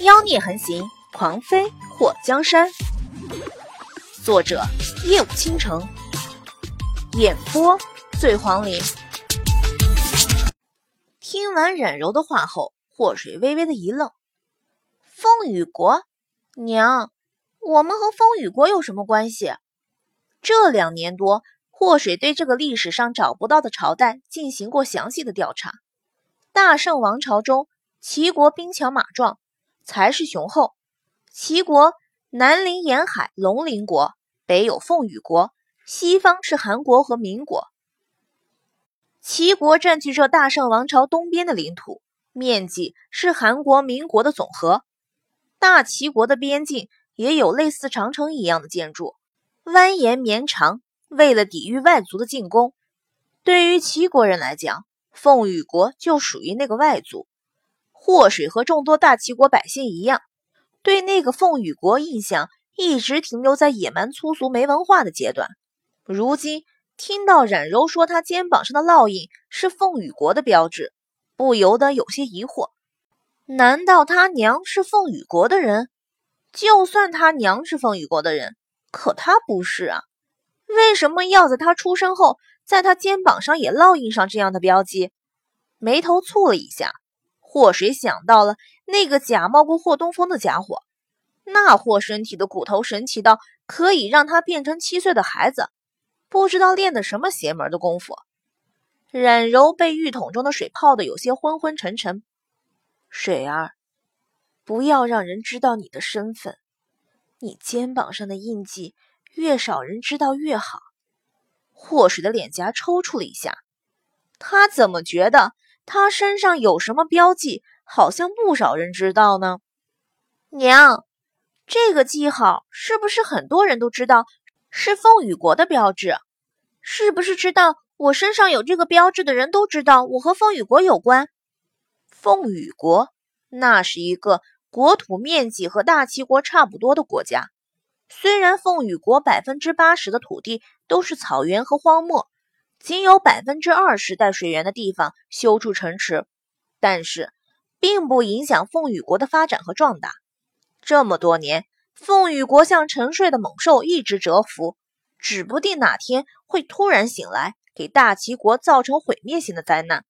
妖孽横行，狂妃祸江山。作者：夜舞倾城，演播：醉黄林。听完冉柔的话后，祸水微微的一愣：“风雨国，娘，我们和风雨国有什么关系？”这两年多，祸水对这个历史上找不到的朝代进行过详细的调查。大圣王朝中，齐国兵强马壮，才势雄厚。齐国南临沿海龙陵国，北有凤羽国，西方是韩国和民国。齐国占据着大圣王朝东边的领土，面积是韩国、民国的总和。大齐国的边境也有类似长城一样的建筑，蜿蜒绵长，为了抵御外族的进攻。对于齐国人来讲，凤羽国就属于那个外族，祸水和众多大齐国百姓一样，对那个凤羽国印象一直停留在野蛮粗俗、没文化的阶段。如今听到冉柔说他肩膀上的烙印是凤羽国的标志，不由得有些疑惑：难道他娘是凤羽国的人？就算他娘是凤羽国的人，可他不是啊，为什么要在他出生后？在他肩膀上也烙印上这样的标记，眉头蹙了一下。祸水想到了那个假冒过霍东风的家伙，那货身体的骨头神奇到可以让他变成七岁的孩子，不知道练的什么邪门的功夫。冉柔被浴桶中的水泡得有些昏昏沉沉。水儿，不要让人知道你的身份，你肩膀上的印记越少人知道越好。祸水的脸颊抽搐了一下，他怎么觉得他身上有什么标记，好像不少人知道呢？娘，这个记号是不是很多人都知道是凤羽国的标志？是不是知道我身上有这个标志的人都知道我和凤羽国有关？凤羽国那是一个国土面积和大齐国差不多的国家。虽然凤羽国百分之八十的土地都是草原和荒漠，仅有百分之二十带水源的地方修筑城池，但是并不影响凤羽国的发展和壮大。这么多年，凤羽国像沉睡的猛兽一直蛰伏，指不定哪天会突然醒来，给大齐国造成毁灭性的灾难。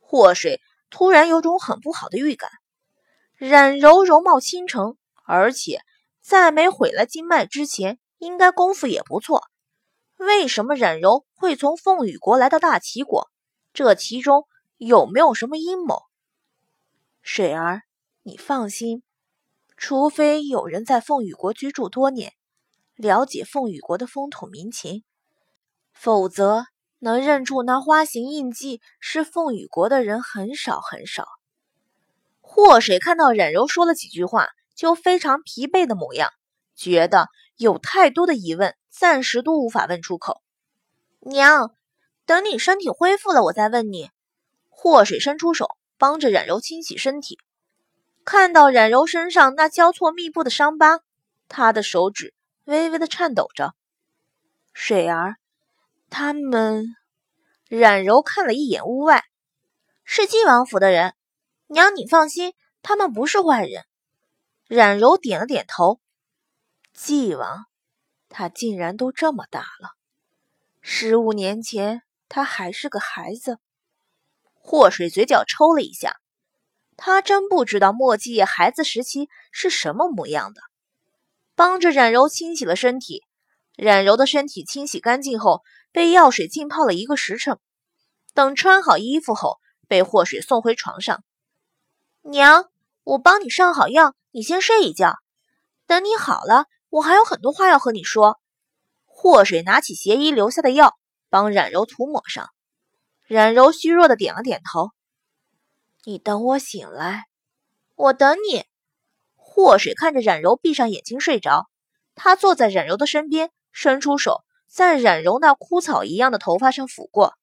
祸水突然有种很不好的预感。冉柔容貌倾城，而且。在没毁了经脉之前，应该功夫也不错。为什么冉柔会从凤羽国来到大齐国？这其中有没有什么阴谋？水儿，你放心，除非有人在凤羽国居住多年，了解凤羽国的风土民情，否则能认出那花形印记是凤羽国的人很少很少。祸水看到冉柔说了几句话。就非常疲惫的模样，觉得有太多的疑问，暂时都无法问出口。娘，等你身体恢复了，我再问你。祸水伸出手，帮着冉柔清洗身体。看到冉柔身上那交错密布的伤疤，他的手指微微的颤抖着。水儿，他们……冉柔看了一眼屋外，是晋王府的人。娘，你放心，他们不是坏人。冉柔点了点头。纪王，他竟然都这么大了。十五年前，他还是个孩子。祸水嘴角抽了一下，他真不知道莫继业孩子时期是什么模样的。帮着冉柔清洗了身体，冉柔的身体清洗干净后，被药水浸泡了一个时辰。等穿好衣服后，被祸水送回床上。娘，我帮你上好药。你先睡一觉，等你好了，我还有很多话要和你说。祸水拿起邪医留下的药，帮冉柔涂抹上。冉柔虚弱的点了点头。你等我醒来，我等你。祸水看着冉柔闭上眼睛睡着，他坐在冉柔的身边，伸出手在冉柔那枯草一样的头发上抚过，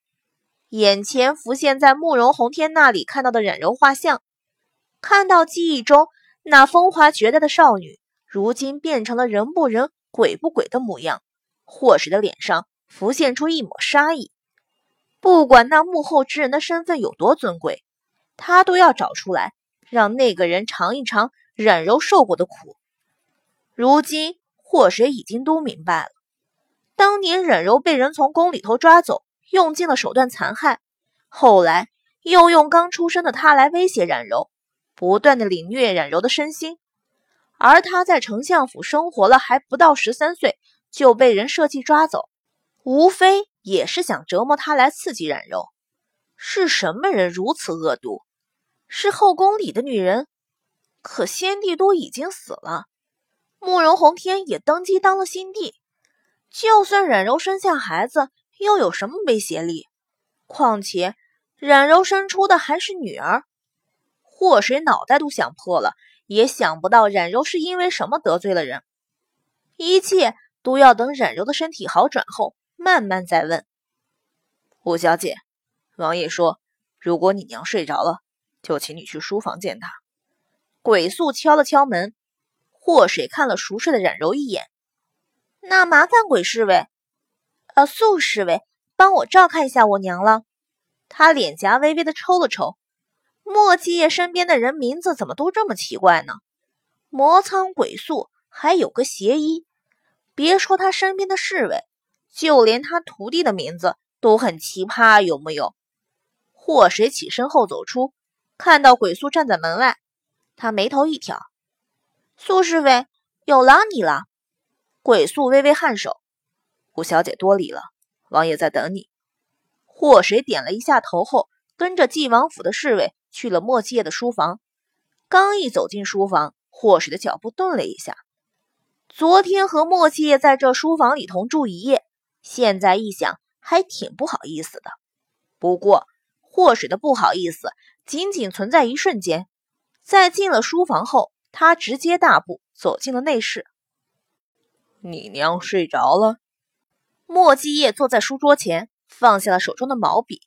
眼前浮现在慕容红天那里看到的冉柔画像，看到记忆中。那风华绝代的少女，如今变成了人不人、鬼不鬼的模样。霍水的脸上浮现出一抹杀意。不管那幕后之人的身份有多尊贵，他都要找出来，让那个人尝一尝冉柔受过的苦。如今祸水已经都明白了，当年冉柔被人从宫里头抓走，用尽了手段残害，后来又用刚出生的他来威胁冉柔，不断的凌虐冉柔的身心。而他在丞相府生活了还不到十三岁，就被人设计抓走，无非也是想折磨他来刺激冉柔。是什么人如此恶毒？是后宫里的女人？可先帝都已经死了，慕容宏天也登基当了新帝，就算冉柔生下孩子，又有什么威胁力？况且冉柔生出的还是女儿，祸水脑袋都想破了。也想不到冉柔是因为什么得罪了人，一切都要等冉柔的身体好转后慢慢再问。五小姐，王爷说，如果你娘睡着了，就请你去书房见她。鬼宿敲了敲门，祸水看了熟睡的冉柔一眼，那麻烦鬼侍卫，呃，宿侍卫帮我照看一下我娘了。他脸颊微微的抽了抽。莫继业身边的人名字怎么都这么奇怪呢？魔苍鬼宿还有个邪医，别说他身边的侍卫，就连他徒弟的名字都很奇葩，有木有？祸水起身后走出，看到鬼宿站在门外，他眉头一挑：“苏侍卫，有劳你了。”鬼宿微微颔首：“五小姐多礼了，王爷在等你。”祸水点了一下头后，跟着晋王府的侍卫。去了莫继业的书房，刚一走进书房，霍水的脚步顿了一下。昨天和莫继业在这书房里同住一夜，现在一想还挺不好意思的。不过霍水的不好意思仅仅存在一瞬间，在进了书房后，他直接大步走进了内室。你娘睡着了。莫继业坐在书桌前，放下了手中的毛笔。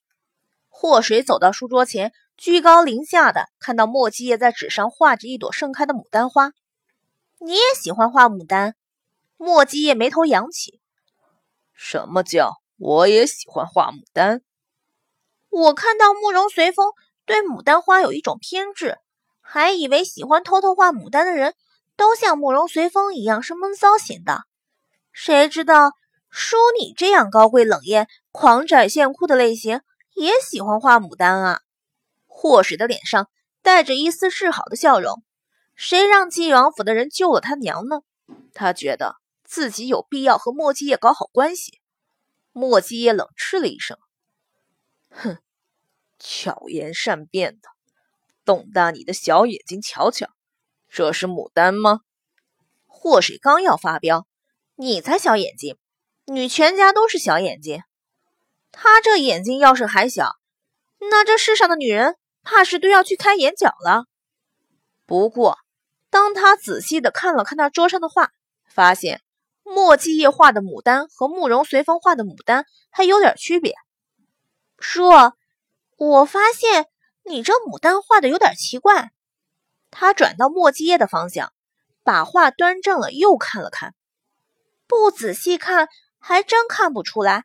霍水走到书桌前。居高临下的看到莫继业在纸上画着一朵盛开的牡丹花，你也喜欢画牡丹？莫继业眉头扬起。什么叫我也喜欢画牡丹？我看到慕容随风对牡丹花有一种偏执，还以为喜欢偷偷画牡丹的人都像慕容随风一样是闷骚型的，谁知道叔你这样高贵冷艳、狂拽炫酷的类型也喜欢画牡丹啊？霍水的脸上带着一丝示好的笑容，谁让晋王府的人救了他娘呢？他觉得自己有必要和莫继业搞好关系。莫继业冷嗤了一声：“哼，巧言善辩的，瞪大你的小眼睛瞧瞧，这是牡丹吗？”霍水刚要发飙：“你才小眼睛，你全家都是小眼睛。他这眼睛要是还小，那这世上的女人……”怕是都要去开眼角了。不过，当他仔细的看了看那桌上的画，发现墨继业画的牡丹和慕容随风画的牡丹还有点区别。叔，我发现你这牡丹画的有点奇怪。他转到墨继业的方向，把画端正了，又看了看。不仔细看，还真看不出来。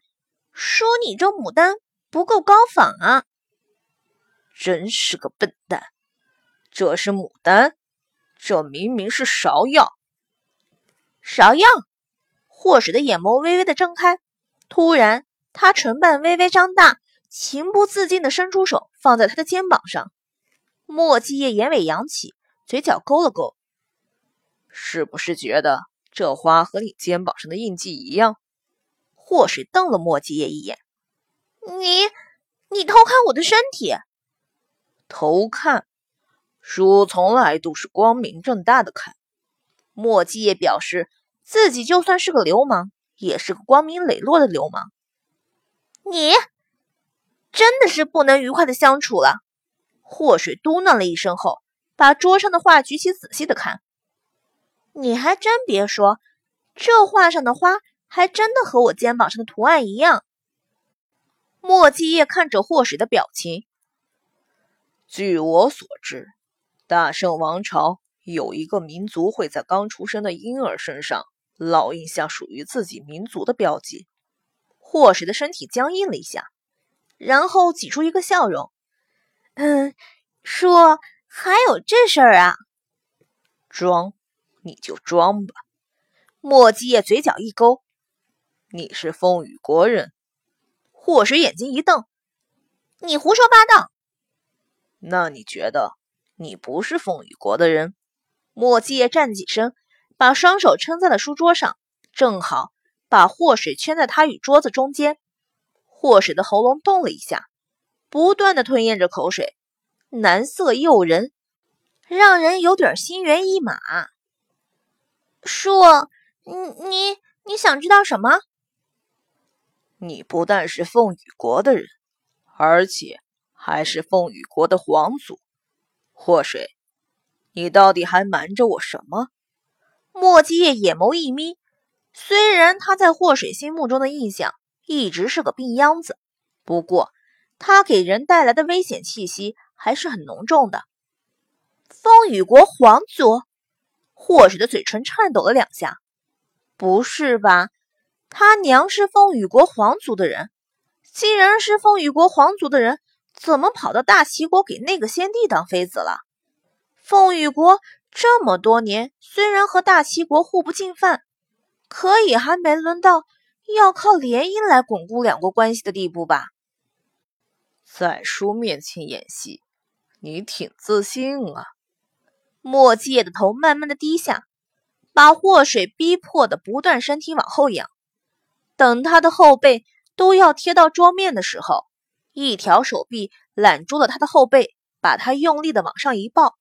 叔，你这牡丹不够高仿啊。真是个笨蛋！这是牡丹，这明明是芍药。芍药，霍水的眼眸微微的睁开，突然，他唇瓣微微张大，情不自禁的伸出手放在他的肩膀上。莫继业眼尾扬起，嘴角勾了勾，是不是觉得这花和你肩膀上的印记一样？霍水瞪了莫继业一眼：“你，你偷看我的身体？”偷看，叔从来都是光明正大的看。莫继业表示自己就算是个流氓，也是个光明磊落的流氓。你真的是不能愉快的相处了。祸水嘟囔了一声后，把桌上的画举起仔细的看。你还真别说，这画上的花还真的和我肩膀上的图案一样。莫继业看着祸水的表情。据我所知，大圣王朝有一个民族会在刚出生的婴儿身上烙印下属于自己民族的标记。霍水的身体僵硬了一下，然后挤出一个笑容：“嗯，叔，还有这事儿啊？”装，你就装吧。莫基叶嘴角一勾：“你是风雨国人。”祸水眼睛一瞪：“你胡说八道！”那你觉得你不是风雨国的人？莫基叶站起身，把双手撑在了书桌上，正好把祸水圈在他与桌子中间。祸水的喉咙动了一下，不断的吞咽着口水，蓝色诱人，让人有点心猿意马。叔，你你你想知道什么？你不但是凤羽国的人，而且还是凤羽国的皇族。祸水，你到底还瞒着我什么？莫基叶眼眸一眯，虽然他在祸水心目中的印象一直是个病秧子，不过他给人带来的危险气息还是很浓重的。风雨国皇族，祸水的嘴唇颤抖了两下。不是吧？他娘是风雨国皇族的人，既然是风雨国皇族的人，怎么跑到大齐国给那个先帝当妃子了？凤羽国这么多年，虽然和大齐国互不进犯，可也还没轮到要靠联姻来巩固两国关系的地步吧？在叔面前演戏，你挺自信啊！莫季的头慢慢的低下，把祸水逼迫的不断身体往后仰。等他的后背都要贴到桌面的时候，一条手臂揽住了他的后背，把他用力的往上一抱。